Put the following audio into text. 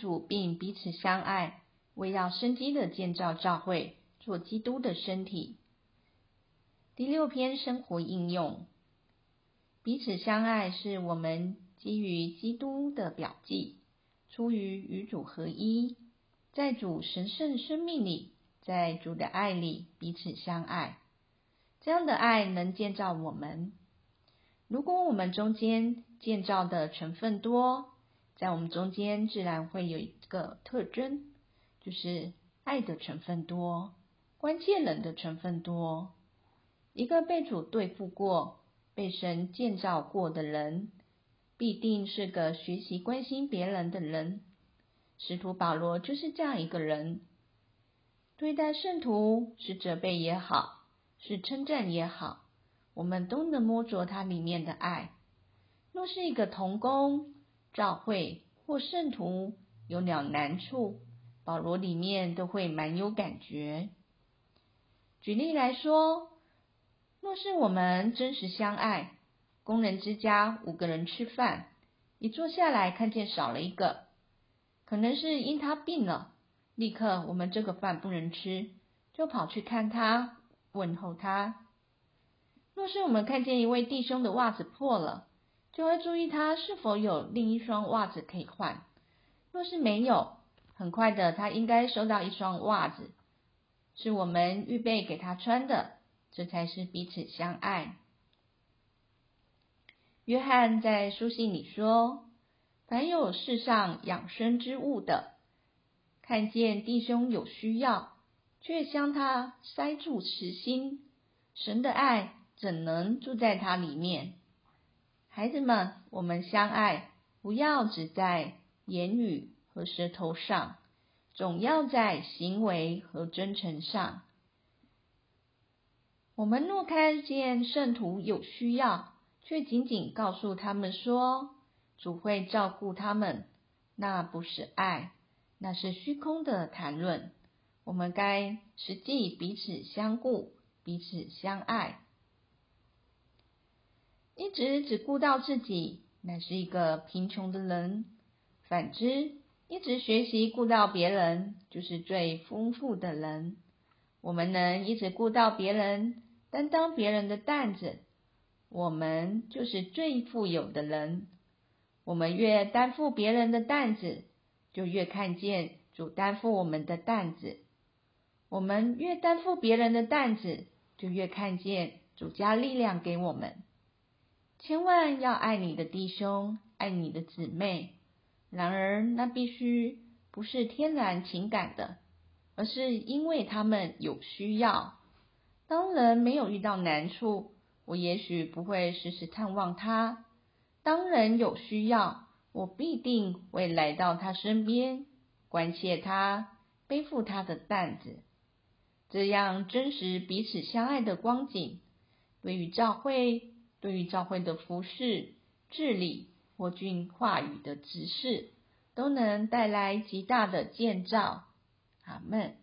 主并彼此相爱，为要生机的建造教会，做基督的身体。第六篇生活应用：彼此相爱是我们基于基督的表记，出于与主合一，在主神圣生命里，在主的爱里彼此相爱。这样的爱能建造我们。如果我们中间建造的成分多，在我们中间自然会有一个特征，就是爱的成分多，关切人的成分多。一个被主对付过、被神建造过的人，必定是个学习关心别人的人。使徒保罗就是这样一个人。对待圣徒是责备也好，是称赞也好。我们都能摸着他里面的爱。若是一个童工、教会或圣徒有了难处，保罗里面都会蛮有感觉。举例来说，若是我们真实相爱，工人之家五个人吃饭，一坐下来看见少了一个，可能是因他病了，立刻我们这个饭不能吃，就跑去看他，问候他。若是我们看见一位弟兄的袜子破了，就会注意他是否有另一双袜子可以换。若是没有，很快的他应该收到一双袜子，是我们预备给他穿的。这才是彼此相爱。约翰在书信里说：“凡有世上养生之物的，看见弟兄有需要，却将他塞住慈心，神的爱。”怎能住在它里面？孩子们，我们相爱，不要只在言语和舌头上，总要在行为和真诚上。我们若看见圣徒有需要，却仅仅告诉他们说主会照顾他们，那不是爱，那是虚空的谈论。我们该实际彼此相顾，彼此相爱。一直只顾到自己，乃是一个贫穷的人；反之，一直学习顾到别人，就是最丰富的人。我们能一直顾到别人，担当别人的担子，我们就是最富有的人。我们越担负别人的担子，就越看见主担负我们的担子；我们越担负别人的担子，就越看见主加力量给我们。千万要爱你的弟兄，爱你的姊妹。然而，那必须不是天然情感的，而是因为他们有需要。当人没有遇到难处，我也许不会时时探望他；当人有需要，我必定会来到他身边，关切他，背负他的担子。这样真实彼此相爱的光景，对于教会。对于教会的服饰、治理或君话语的指示，都能带来极大的建造。阿门。